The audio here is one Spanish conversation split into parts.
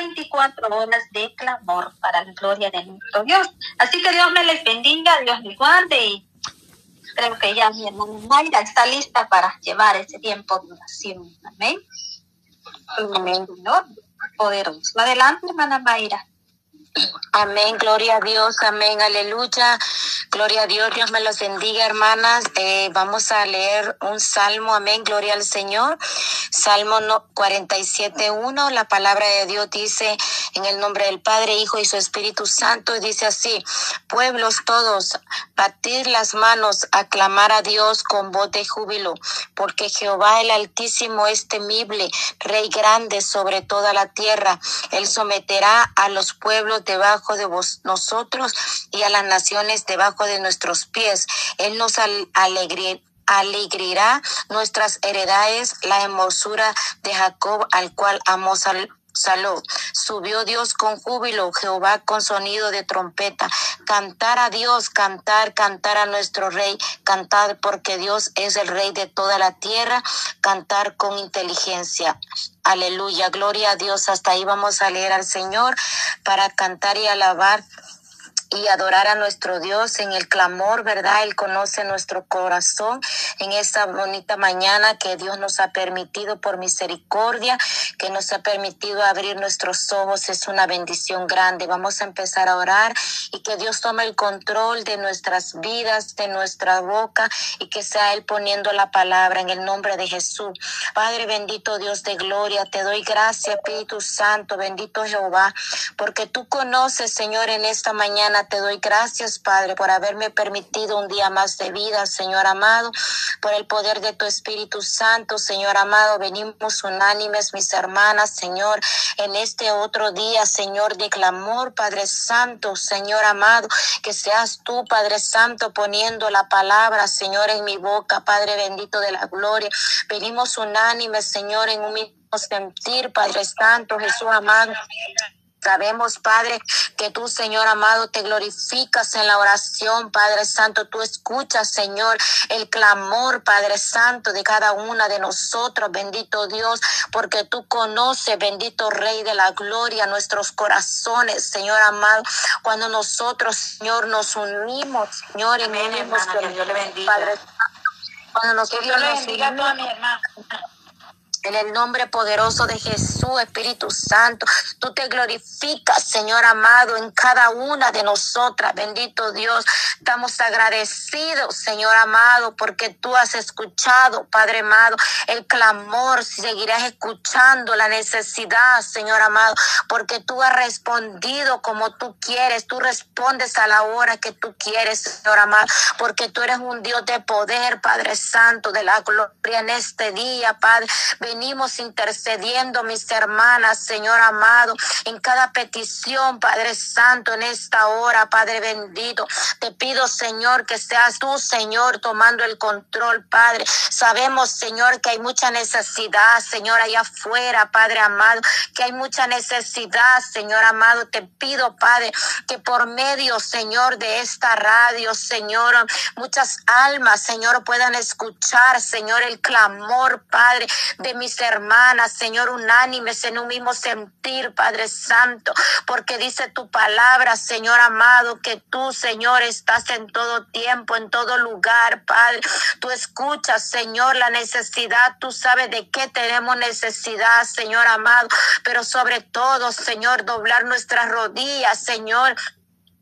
24 horas de clamor para la gloria de nuestro Dios. Así que Dios me les bendiga, Dios les guarde y creo que ya mi hermana Mayra está lista para llevar ese tiempo de oración. Amén. Amén. Poderoso. Adelante, hermana Mayra. Amén, gloria a Dios, amén, aleluya. Gloria a Dios, Dios me los bendiga, hermanas. Eh, vamos a leer un salmo, amén, gloria al Señor. Salmo 47.1, la palabra de Dios dice en el nombre del Padre, Hijo y su Espíritu Santo, dice así, pueblos todos, batir las manos, aclamar a Dios con voz de júbilo, porque Jehová el Altísimo es temible, Rey grande sobre toda la tierra. Él someterá a los pueblos debajo de vos, nosotros y a las naciones debajo de nuestros pies. Él nos alegrará nuestras heredades, la hermosura de Jacob, al cual amó Salud. Subió Dios con júbilo, Jehová con sonido de trompeta. Cantar a Dios, cantar, cantar a nuestro Rey, cantar porque Dios es el Rey de toda la tierra, cantar con inteligencia. Aleluya, gloria a Dios. Hasta ahí vamos a leer al Señor para cantar y alabar y adorar a nuestro Dios en el clamor, ¿verdad? Él conoce nuestro corazón en esta bonita mañana que Dios nos ha permitido por misericordia, que nos ha permitido abrir nuestros ojos. Es una bendición grande. Vamos a empezar a orar y que Dios tome el control de nuestras vidas, de nuestra boca y que sea Él poniendo la palabra en el nombre de Jesús. Padre bendito Dios de gloria, te doy gracias, Espíritu Santo, bendito Jehová, porque tú conoces, Señor, en esta mañana te doy gracias, Padre, por haberme permitido un día más de vida, Señor amado, por el poder de tu Espíritu Santo, Señor amado. Venimos unánimes, mis hermanas, Señor, en este otro día, Señor, de clamor, Padre Santo, Señor amado, que seas tú, Padre Santo, poniendo la palabra, Señor, en mi boca, Padre bendito de la gloria. Venimos unánimes, Señor, en un mismo sentir, Padre Santo, Jesús amado. Sabemos, Padre, que tú, Señor amado, te glorificas en la oración, Padre Santo. Tú escuchas, Señor, el clamor, Padre Santo, de cada una de nosotros, bendito Dios, porque tú conoces, bendito Rey de la Gloria, nuestros corazones, Señor amado. Cuando nosotros, Señor, nos unimos, Señor, y unimos Dios le bendiga. Padre Santo, cuando nosotros Dios le bendiga a toda mi hermana. En el nombre poderoso de Jesús, Espíritu Santo, tú te glorificas, Señor amado, en cada una de nosotras. Bendito Dios, estamos agradecidos, Señor amado, porque tú has escuchado, Padre amado, el clamor. Seguirás escuchando la necesidad, Señor amado, porque tú has respondido como tú quieres. Tú respondes a la hora que tú quieres, Señor amado, porque tú eres un Dios de poder, Padre Santo, de la gloria en este día, Padre venimos intercediendo, mis hermanas, Señor amado, en cada petición, Padre Santo, en esta hora, Padre bendito. Te pido, Señor, que seas tú, Señor, tomando el control, Padre. Sabemos, Señor, que hay mucha necesidad, Señor, allá afuera, Padre amado, que hay mucha necesidad, Señor amado. Te pido, Padre, que por medio, Señor, de esta radio, Señor, muchas almas, Señor, puedan escuchar, Señor, el clamor, Padre, de mis hermanas, Señor, unánimes en un mismo sentir, Padre Santo, porque dice tu palabra, Señor amado, que tú, Señor, estás en todo tiempo, en todo lugar, Padre. Tú escuchas, Señor, la necesidad, tú sabes de qué tenemos necesidad, Señor amado, pero sobre todo, Señor, doblar nuestras rodillas, Señor,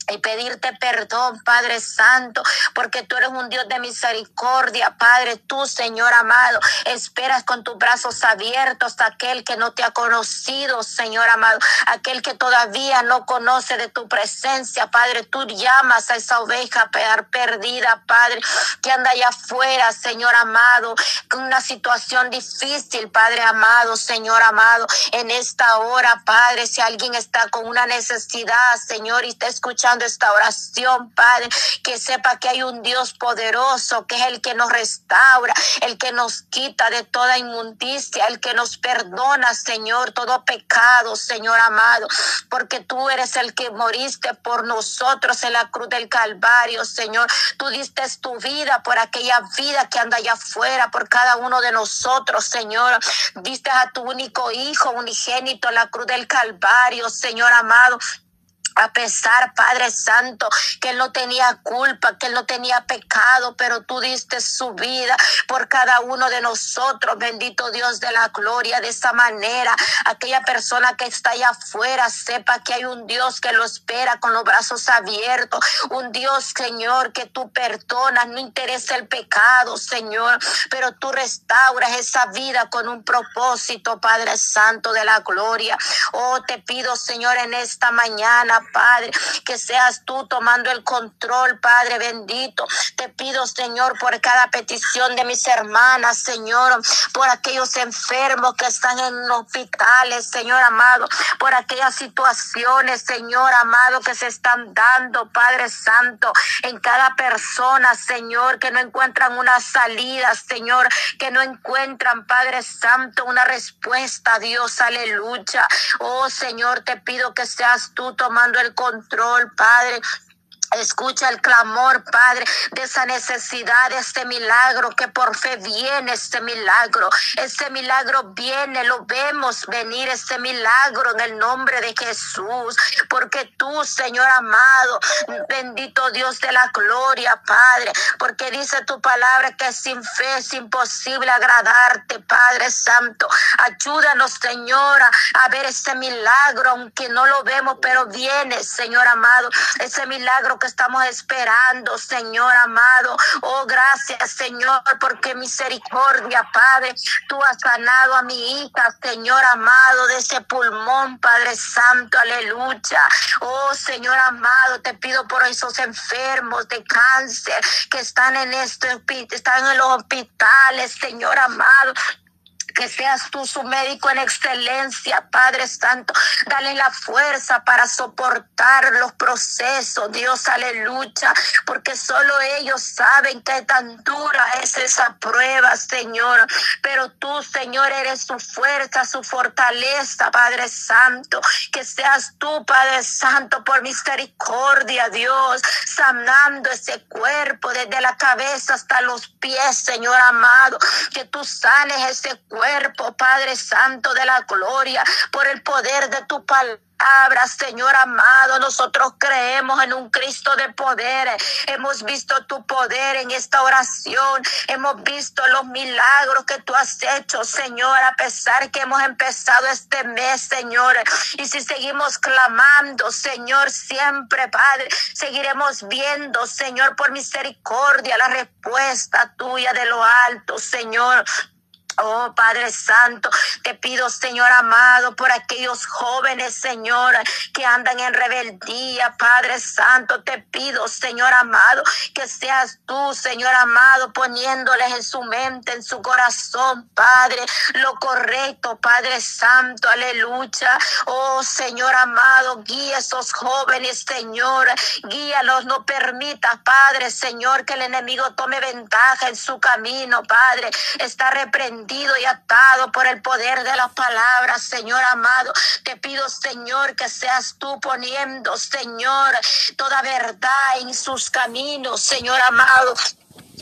y pedirte perdón, Padre Santo, porque tú eres un Dios de misericordia, Padre. Tú, Señor amado, esperas con tus brazos abiertos a aquel que no te ha conocido, Señor amado, aquel que todavía no conoce de tu presencia, Padre. Tú llamas a esa oveja perdida, Padre, que anda allá afuera, Señor amado, con una situación difícil, Padre amado, Señor amado, en esta hora, Padre, si alguien está con una necesidad, Señor, y está escuchando escuchando esta oración, Padre, que sepa que hay un Dios poderoso, que es el que nos restaura, el que nos quita de toda inmundicia, el que nos perdona, Señor, todo pecado, Señor amado, porque tú eres el que moriste por nosotros en la cruz del Calvario, Señor. Tú diste tu vida por aquella vida que anda allá afuera, por cada uno de nosotros, Señor. Diste a tu único Hijo unigénito en la cruz del Calvario, Señor amado a pesar, Padre Santo, que él no tenía culpa, que él no tenía pecado, pero tú diste su vida por cada uno de nosotros, bendito Dios de la gloria, de esa manera, aquella persona que está allá afuera sepa que hay un Dios que lo espera con los brazos abiertos, un Dios, Señor, que tú perdonas, no interesa el pecado, Señor, pero tú restauras esa vida con un propósito, Padre Santo de la gloria. Oh, te pido, Señor, en esta mañana, Padre, que seas tú tomando el control, Padre bendito. Te pido, Señor, por cada petición de mis hermanas, Señor, por aquellos enfermos que están en hospitales, Señor amado, por aquellas situaciones, Señor amado, que se están dando, Padre Santo, en cada persona, Señor, que no encuentran una salida, Señor, que no encuentran, Padre Santo, una respuesta, Dios, aleluya. Oh, Señor, te pido que seas tú tomando el control, Padre. Escucha el clamor, Padre, de esa necesidad, de este milagro, que por fe viene este milagro. Este milagro viene, lo vemos venir, este milagro en el nombre de Jesús. Porque tú, Señor amado, bendito Dios de la gloria, Padre, porque dice tu palabra que sin fe es imposible agradarte, Padre Santo. Ayúdanos, Señora, a ver este milagro, aunque no lo vemos, pero viene, Señor amado, ese milagro que estamos esperando, Señor amado. Oh, gracias, Señor, porque misericordia, Padre. Tú has sanado a mi hija, Señor amado, de ese pulmón, Padre Santo, aleluya. Oh, Señor amado, te pido por esos enfermos de cáncer que están en este están en los hospitales, Señor amado que seas tú su médico en excelencia, Padre Santo. Dale la fuerza para soportar los procesos, Dios, aleluya, porque solo ellos saben qué tan dura es esa prueba, Señor. Pero tú, Señor, eres su fuerza, su fortaleza, Padre Santo. Que seas tú, Padre Santo, por misericordia, Dios, sanando ese cuerpo desde la cabeza hasta los pies, Señor amado. Que tú sanes ese cuerpo Padre Santo de la gloria, por el poder de tu palabra. Señor amado, nosotros creemos en un Cristo de poder. Hemos visto tu poder en esta oración. Hemos visto los milagros que tú has hecho, Señor, a pesar que hemos empezado este mes, Señor. Y si seguimos clamando, Señor, siempre, Padre, seguiremos viendo, Señor, por misericordia, la respuesta tuya de lo alto, Señor. Oh Padre Santo, te pido, Señor amado, por aquellos jóvenes, Señor, que andan en rebeldía, Padre Santo, te pido, Señor amado, que seas tú, Señor amado, poniéndoles en su mente, en su corazón, Padre, lo correcto, Padre Santo, aleluya. Oh Señor amado, guía a esos jóvenes, Señor, guíalos, no permita, Padre, Señor, que el enemigo tome ventaja en su camino, Padre, está reprendido y atado por el poder de la palabra, Señor amado. Te pido, Señor, que seas tú poniendo, Señor, toda verdad en sus caminos, Señor amado.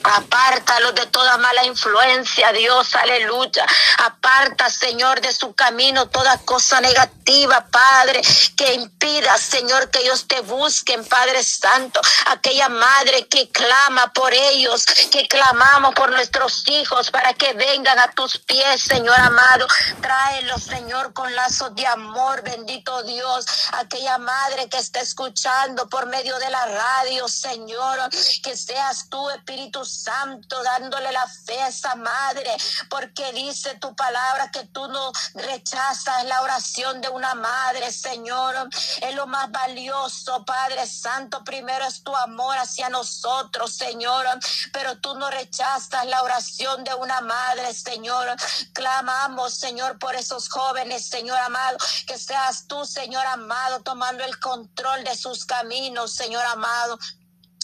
Apártalo de toda mala influencia, Dios, aleluya. Aparta, Señor, de su camino toda cosa negativa, Padre, que impida, Señor, que ellos te busquen, Padre Santo. Aquella madre que clama por ellos, que clamamos por nuestros hijos para que vengan a tus pies, Señor amado. Tráelos, Señor, con lazos de amor, bendito Dios. Aquella madre que está escuchando por medio de la radio, Señor, que seas tú, Espíritu Santo, dándole la fe a esa madre, porque dice tu palabra que tú no rechazas la oración de una madre, Señor. Es lo más valioso, Padre Santo. Primero es tu amor hacia nosotros, Señor, pero tú no rechazas la oración de una madre, Señor. Clamamos, Señor, por esos jóvenes, Señor amado, que seas tú, Señor amado, tomando el control de sus caminos, Señor amado.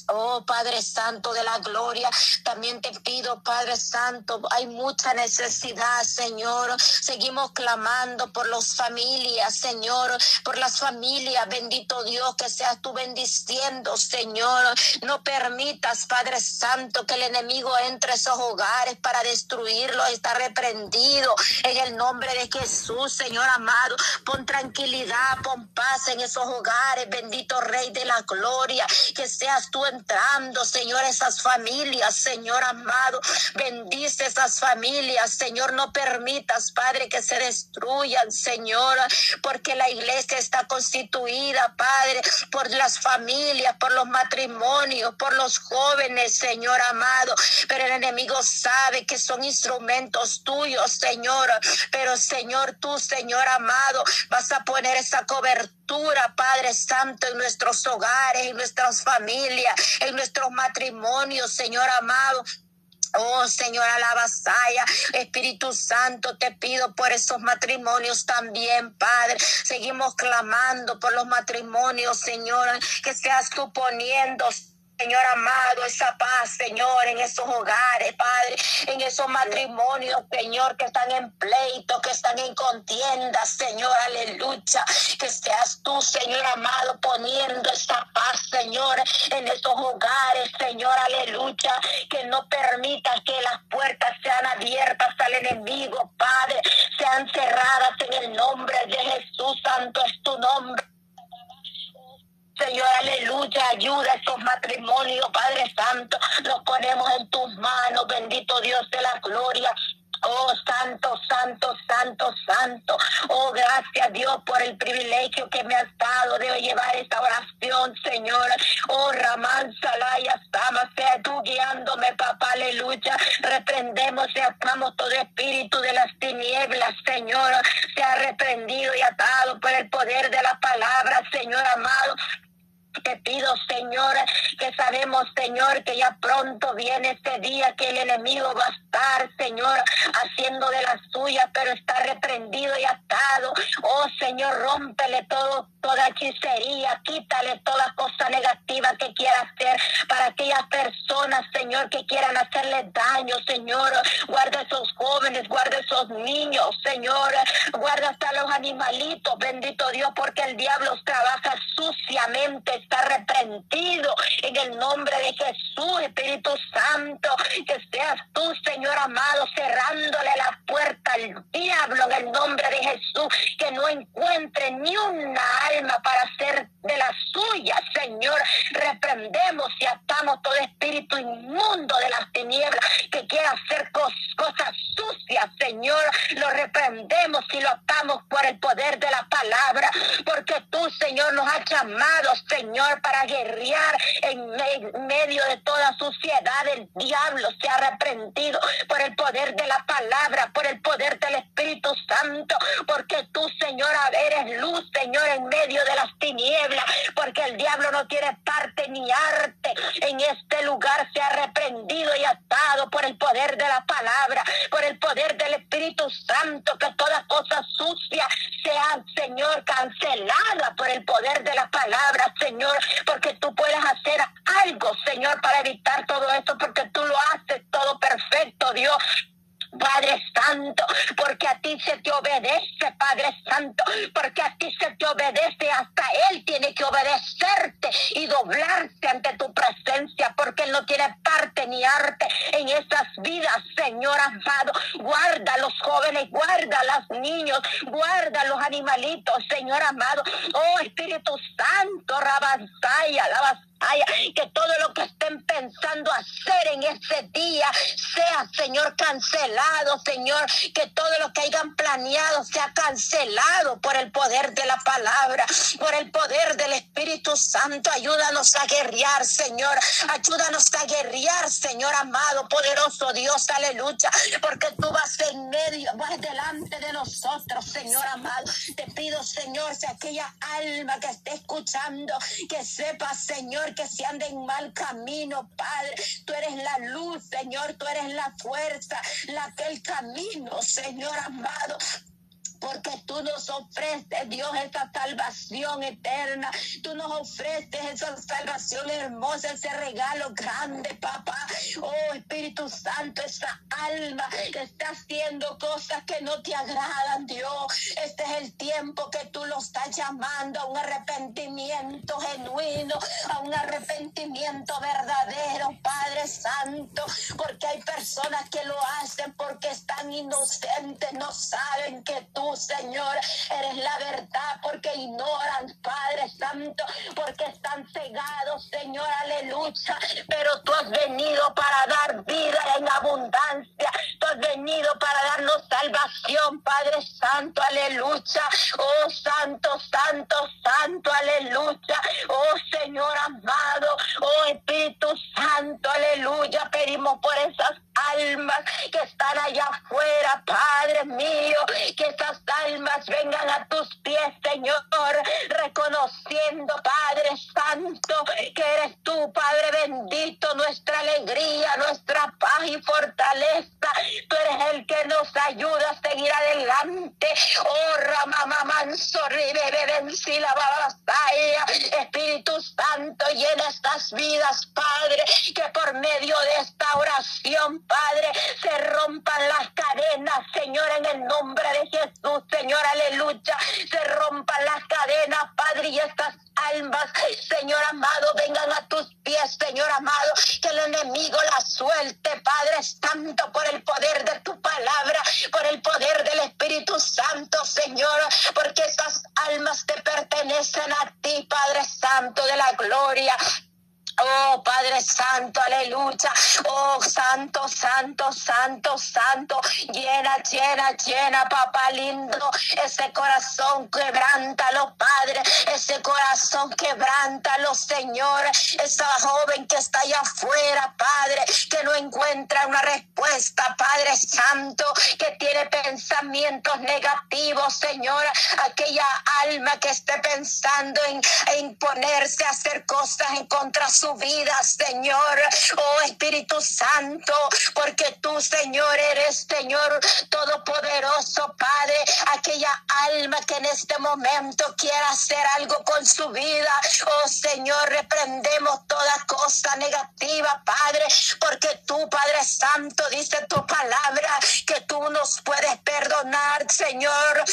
Oh Padre Santo de la Gloria, también te pido, Padre Santo, hay mucha necesidad, Señor. Seguimos clamando por las familias, Señor, por las familias, bendito Dios, que seas tú bendiciendo, Señor. No permitas, Padre Santo, que el enemigo entre a esos hogares para destruirlos. Está reprendido en el nombre de Jesús, Señor amado. Pon tranquilidad, pon paz en esos hogares, bendito Rey de la Gloria, que seas tú entrando, Señor, esas familias, Señor amado. Bendice esas familias, Señor. No permitas, Padre, que se destruyan, Señor, porque la iglesia está constituida, Padre, por las familias, por los matrimonios, por los jóvenes, Señor amado. Pero el enemigo sabe que son instrumentos tuyos, Señor. Pero, Señor, tú, Señor amado, vas a poner esa cobertura Padre Santo, en nuestros hogares, en nuestras familias, en nuestros matrimonios, Señor amado. Oh Señor, alabasaya, Espíritu Santo, te pido por esos matrimonios también, Padre. Seguimos clamando por los matrimonios, Señor, que seas tú poniendo, Señor amado, esa paz, Señor, en esos hogares, Padre, en esos matrimonios, Señor, que están en pleito, que están en contienda, Señor, aleluya. Que seas tú, Señor amado, poniendo esa paz, Señor, en esos hogares, Señor, aleluya. Que no permitas que las puertas sean abiertas al enemigo, Padre, sean cerradas en el nombre de Jesús, santo es tu nombre. Señor, aleluya, ayuda matrimonios, Padre Santo. Los ponemos en tus manos, bendito Dios de la gloria. Oh, santo, santo, santo, santo. Oh, gracias Dios por el privilegio que me has dado de llevar esta oración, Señor. Oh, Ramán, Salaya, Sama, sea tú guiándome, papá, aleluya. Reprendemos y atamos todo espíritu de las tinieblas, Señor. Sea reprendido y atado por el poder de la palabra, Señor amado. Te pido, Señor, que sabemos, Señor, que ya pronto viene este día que el enemigo va a estar, Señor, haciendo de la suya, pero está reprendido y atado. Oh, Señor, rómpele todo, toda hechicería, quítale toda cosa negativa que quiera hacer para aquellas personas, Señor, que quieran hacerle daño, Señor. Guarda esos jóvenes, guarda esos niños, Señor. Guarda hasta los animalitos, bendito Dios, porque el diablo trabaja suciamente está reprendido en el nombre de Jesús, Espíritu Santo, que seas tú, Señor amado, cerrándole la puerta al diablo en el nombre de Jesús, que no encuentre ni una alma para ser de la suya, Señor. Reprendemos y atamos todo espíritu inmundo de las tinieblas que quiera hacer cosas sucias, Señor. Lo reprendemos y lo atamos por el poder de la palabra, porque tú, Señor, nos has llamado, Señor Señor, para guerrear en, medio de toda suciedad. El diablo se ha reprendido por el poder de la palabra, por el poder del Espíritu Santo, porque tú, Señor, eres luz, Señor, en medio de las tinieblas, porque el diablo no tiene parte ni arte. En este lugar se ha reprendido y atado por el poder de la palabra, por el poder del Espíritu Santo, que toda cosa sucia sea, Señor, cancelada por el poder de la palabra, Señor. Señor, porque tú puedes hacer algo, Señor, para evitar todo esto, porque tú lo haces todo perfecto, Dios. Padre Santo, porque a ti se te obedece, Padre Santo, porque a ti se te obedece, hasta Él tiene que obedecerte y doblarse ante tu presencia, porque Él no tiene parte ni arte en esas vidas, Amado. Guarda los jóvenes, guarda los niños, guarda los animalitos, Señor amado. Oh Espíritu Santo, Que todo lo que estén pensando hacer en ese día sea, Señor, cancelado, Señor, que todo lo que hayan planeado sea cancelado por el poder de la palabra, por el poder del Espíritu Santo, ayúdanos a guerrear, Señor. Ayúdanos a guerrear, Señor amado, poderoso Dios, aleluya. Porque tú vas en medio, vas delante de nosotros, Señor amado. Te pido, Señor, si aquella alma que esté escuchando, que sepa, Señor, que se ande en mal camino, Padre. Tú eres la luz, Señor, tú eres la fuerza, la que el camino, Señor amado tú nos ofreces, Dios, esa salvación eterna. Tú nos ofreces esa salvación hermosa, ese regalo grande, papá. Oh Espíritu Santo, esa alma que está haciendo cosas que no te agradan, Dios. Este es el tiempo que tú lo estás llamando a un arrepentimiento genuino, a un arrepentimiento verdadero, Padre Santo, porque hay personas que lo hacen porque están inocentes, no saben que tú Señor, eres la verdad, porque ignoran, Padre Santo, porque están cegados, Señor, aleluya. Pero tú has venido para dar vida en abundancia. Tú has venido para darnos salvación, Padre Santo, aleluya. Oh, Santo, Santo, Santo, aleluya. Oh, Señor amado, oh, Espíritu Santo, aleluya. Pedimos por esas almas que están allá afuera, Padre mío, que esas almas vengan a tus pies, Señor, reconociendo, Padre Santo, que eres tú, Padre bendito, nuestra alegría, nuestra paz y fortaleza. Tú eres el que nos ayuda a seguir adelante. Oh, Ramama Espíritu Santo, llena estas vidas, Padre, que por medio de esta oración, Padre, se rompan las cadenas, Señor, en el nombre de Jesús, Señor, aleluya. Se rompan las cadenas, Padre, y estas almas, Señor amado, vengan a tus pies, Señor amado, que el enemigo Llena, llena, papá lindo. Ese corazón quebrántalo, Padre. Ese corazón quebrántalo, Señor. Esa joven que está allá afuera, Padre, que no encuentra una respuesta, Padre Santo, que tiene pensamientos negativos, Señor. Aquella alma que esté pensando en, en ponerse a hacer cosas en contra su vida, Señor. Oh Espíritu Santo, porque tú, Señor, eres, Señor, todopoderoso, Padre. Aquella alma que en este momento quiera hacer algo con su vida. Oh Señor, reprendemos toda cosa negativa, Padre, porque tú, Padre Santo, dice tu palabra que tú nos puedes perdonar, Señor.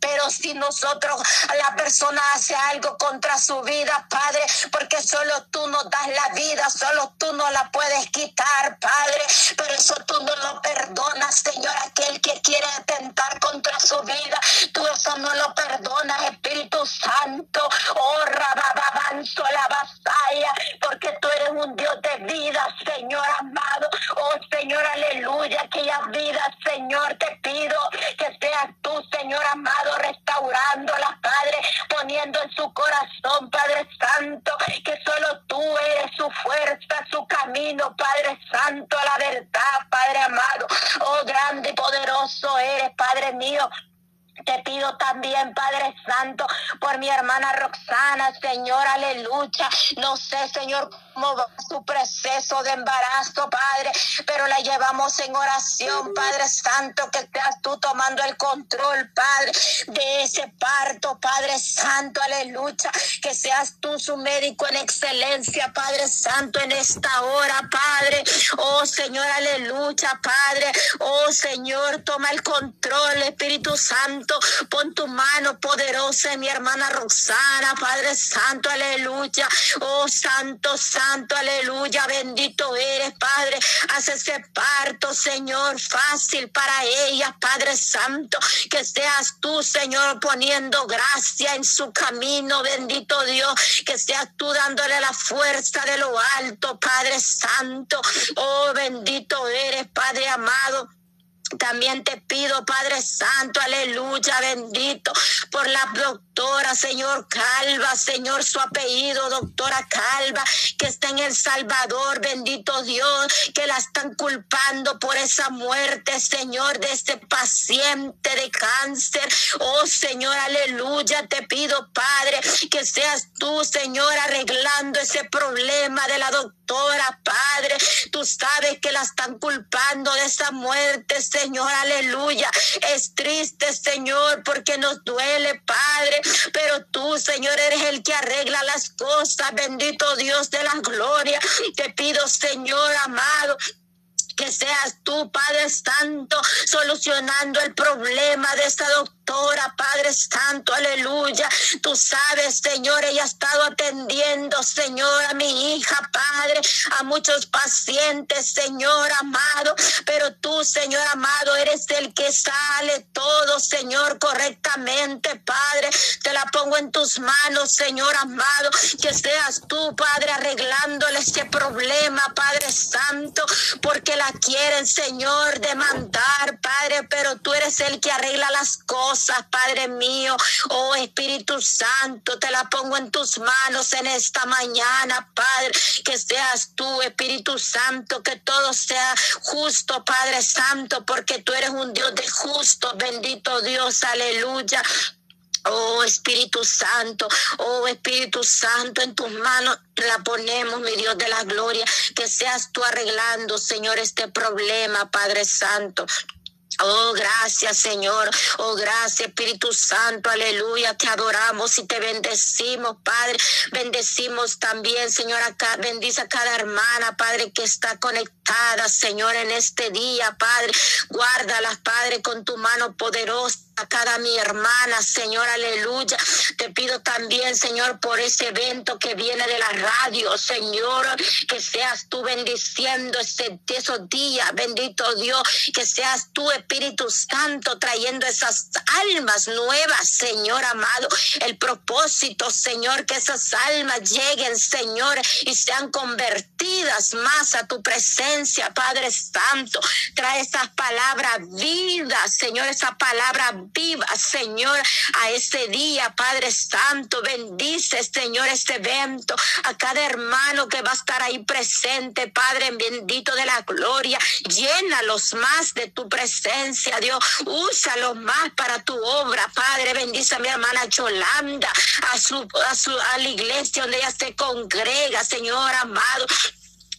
Pero si nosotros, la persona hace algo contra su vida, Padre, porque solo tú nos das la vida, solo tú no la puedes quitar, Padre. Pero eso tú no lo perdonas, Señor, aquel que quiere atentar contra su vida. Tú eso no lo perdonas, Espíritu Santo. Oh, rababanzo la vasalla, porque tú eres un Dios de vida, Señor amado. Oh, Señor, aleluya, aquellas vidas, Señor, te pido corazón, Padre Santo, que solo tú eres su fuerza, su camino, Padre Santo, a la verdad, Padre amado. Oh, grande y poderoso eres, Padre mío. Te pido también, Padre Santo, por mi hermana Roxana, Señor, aleluya. No sé, Señor, cómo va su proceso de embarazo, Padre, pero la llevamos en oración, Padre Santo, que seas tú tomando el control, Padre, de ese parto, Padre Santo, aleluya. Que seas tú su médico en excelencia, Padre Santo, en esta hora, Padre. Oh, Señor, aleluya, Padre. Oh, Señor, toma el control, Espíritu Santo. Pon tu mano poderosa en mi hermana Roxana, Padre Santo, aleluya. Oh, Santo, Santo, aleluya. Bendito eres, Padre. Haz ese parto, Señor, fácil para ella, Padre Santo. Que seas tú, Señor, poniendo gracia en su camino, bendito Dios. Que seas tú dándole la fuerza de lo alto, Padre Santo. Oh, bendito eres, Padre amado. También te pido, Padre Santo, aleluya, bendito, por la doctora, Señor Calva, Señor, su apellido, doctora Calva, que está en El Salvador, bendito Dios, que la están culpando por esa muerte, Señor, de este paciente de cáncer. Oh, Señor, aleluya, te pido, Padre, que seas tú, Señor, arreglando ese problema de la doctora, Padre. Tú sabes que la están culpando de esa muerte, Señor, aleluya. Es triste, Señor, porque nos duele, Padre, pero tú, Señor, eres el que arregla las cosas. Bendito Dios de la gloria. Te pido, Señor amado, que seas tú, Padre Santo, solucionando el problema de esta doctora Padre Santo, aleluya. Tú sabes, Señor, ella ha estado atendiendo, Señor, a mi hija, Padre, a muchos pacientes, Señor amado. Pero tú, Señor amado, eres el que sale todo, Señor, correctamente, Padre. Te la pongo en tus manos, Señor amado. Que seas tú, Padre, arreglándole este problema, Padre Santo, porque la quieren, Señor, demandar, Padre, pero tú eres el que arregla las cosas. Padre mío. Oh Espíritu Santo, te la pongo en tus manos en esta mañana, Padre. Que seas tú, Espíritu Santo, que todo sea justo, Padre Santo, porque tú eres un Dios de justo. Bendito Dios, aleluya. Oh Espíritu Santo, oh Espíritu Santo, en tus manos la ponemos, mi Dios de la gloria, que seas tú arreglando, Señor, este problema, Padre Santo. Oh, gracias Señor. Oh, gracias Espíritu Santo. Aleluya. Te adoramos y te bendecimos, Padre. Bendecimos también, Señor, acá. Bendice a cada hermana, Padre, que está conectada, Señor, en este día, Padre. Guárdalas, Padre, con tu mano poderosa a cada mi hermana, Señor, aleluya. Te pido también, Señor, por ese evento que viene de la radio, Señor, que seas tú bendiciendo ese, esos días, bendito Dios, que seas tú, Espíritu Santo, trayendo esas almas nuevas, Señor amado. El propósito, Señor, que esas almas lleguen, Señor, y sean convertidas más a tu presencia, Padre Santo. Trae esas palabras vidas, Señor, esa palabra viva, Señor, a ese día, Padre Santo. Bendice, Señor, este evento, a cada hermano que va a estar ahí presente, Padre bendito de la gloria. Llénalos más de tu presencia, Dios. Úsalos más para tu obra, Padre. Bendice a mi hermana Cholanda, a su, a su, a la iglesia donde ella se congrega, Señor amado.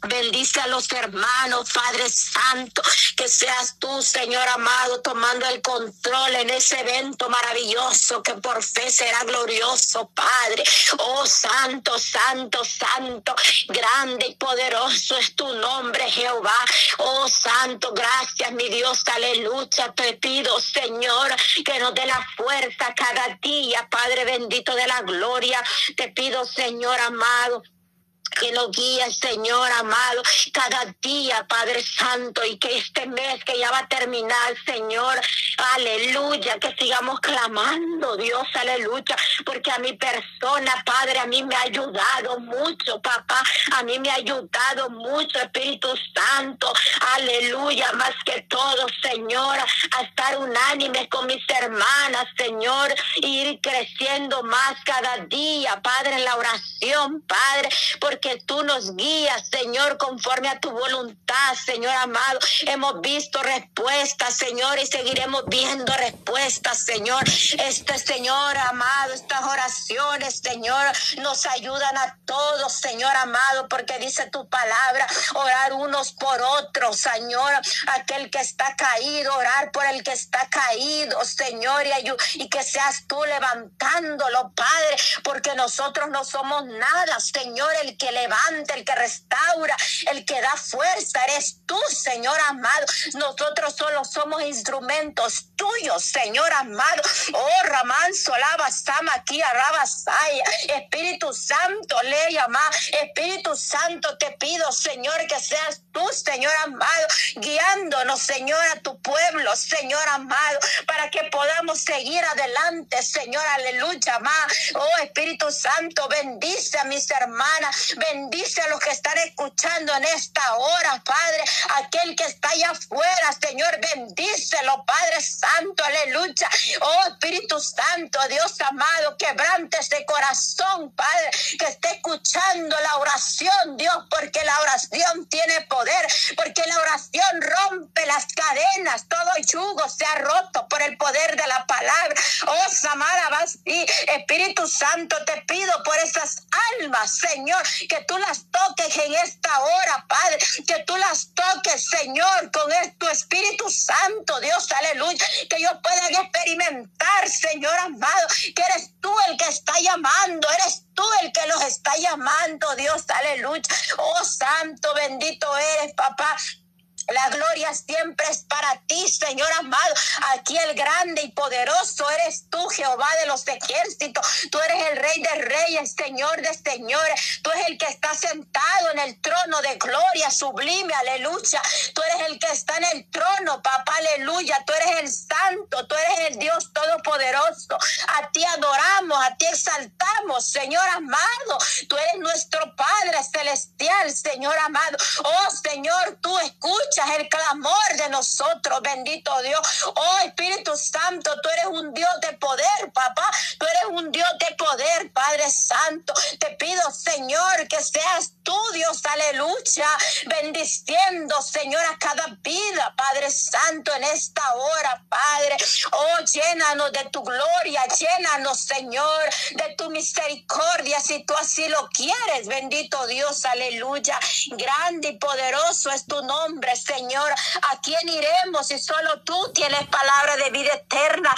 Bendice a los hermanos, Padre Santo, que seas tú, Señor amado, tomando el control en ese evento maravilloso que por fe será glorioso, Padre. Oh, Santo, Santo, Santo, grande y poderoso es tu nombre, Jehová. Oh, Santo, gracias, mi Dios, aleluya. Te pido, Señor, que nos dé la fuerza cada día, Padre bendito de la gloria. Te pido, Señor amado que lo guíe, Señor amado, cada día, Padre Santo, y que este mes que ya va a terminar, Señor, aleluya, que sigamos clamando, Dios, aleluya, porque a mi persona, Padre, a mí me ha ayudado mucho, papá, a mí me ha ayudado mucho, Espíritu Santo, aleluya, más que todo, Señor, a estar unánime con mis hermanas, Señor, ir creciendo más cada día, Padre, en la oración, Padre, porque que tú nos guías, Señor, conforme a tu voluntad, Señor amado. Hemos visto respuestas, Señor, y seguiremos viendo respuestas, Señor. Este, Señor amado, estas oraciones, Señor, nos ayudan a todos, Señor amado, porque dice tu palabra, orar unos por otros, Señor. Aquel que está caído, orar por el que está caído, Señor, y, y que seas tú levantándolo, Padre, porque nosotros no somos nada, Señor, el que levanta, el que restaura, el que da fuerza. Eres tú, Señor amado. Nosotros solo somos instrumentos tuyos, Señor amado. Oh, Ramán, Solaba, Sama, aquí, Saya. Espíritu Santo, le llama. Espíritu Santo, te pido, Señor, que seas tú, Señor amado, guiándonos, Señor, a tu pueblo, Señor amado, para que podamos seguir adelante, Señor, aleluya, amado. Oh, Espíritu Santo, bendice a mis hermanas, bendice a los que están escuchando en esta hora, Padre. Aquel que está allá afuera, Señor, bendícelo, Padre Santo, aleluya. Oh Espíritu Santo, Dios amado, quebrante ese corazón, Padre, que esté escuchando la oración, Dios, porque la oración tiene poder, porque la oración rompe las cadenas, todo yugo se ha roto por el poder de la palabra. Oh, Samara, vas y Espíritu Santo, te pido por esas almas, Señor, que tú las toques en esta hora, Padre, que tú las toques, Señor, con tu Espíritu Santo, Dios, aleluya, que ellos puedan experimentar, Señor amado, que eres tú el que está llamando, eres tú el que los está llamando, Dios, aleluya. Oh, Santo, bendito eres, papá. La gloria siempre es para ti, Señor amado. Aquí el grande y poderoso eres tú, Jehová de los ejércitos. Tú eres el rey de reyes, Señor de señores. Tú eres el que está sentado en el trono de gloria sublime, aleluya. Tú eres el que está en el trono, papá, aleluya. Tú eres el santo, tú eres el Dios todopoderoso. A ti adoramos, a ti exaltamos, Señor amado. Tú eres nuestro Padre celestial, Señor amado. Oh, Señor, tú escuchas el clamor de nosotros, bendito Dios. Oh Espíritu Santo, tú eres un Dios de poder, papá. Tú eres un Dios de poder, Padre Santo. Te pido, Señor, que seas tú, Dios, aleluya, bendiciendo, Señor, a cada vida, Padre Santo, en esta hora, Padre. Oh, llénanos de tu gloria, llénanos, Señor, de tu misericordia, si tú así lo quieres, bendito Dios, aleluya. Grande y poderoso es tu nombre, Señor. ¿A quién iremos si solo tú tienes palabra de vida eterna?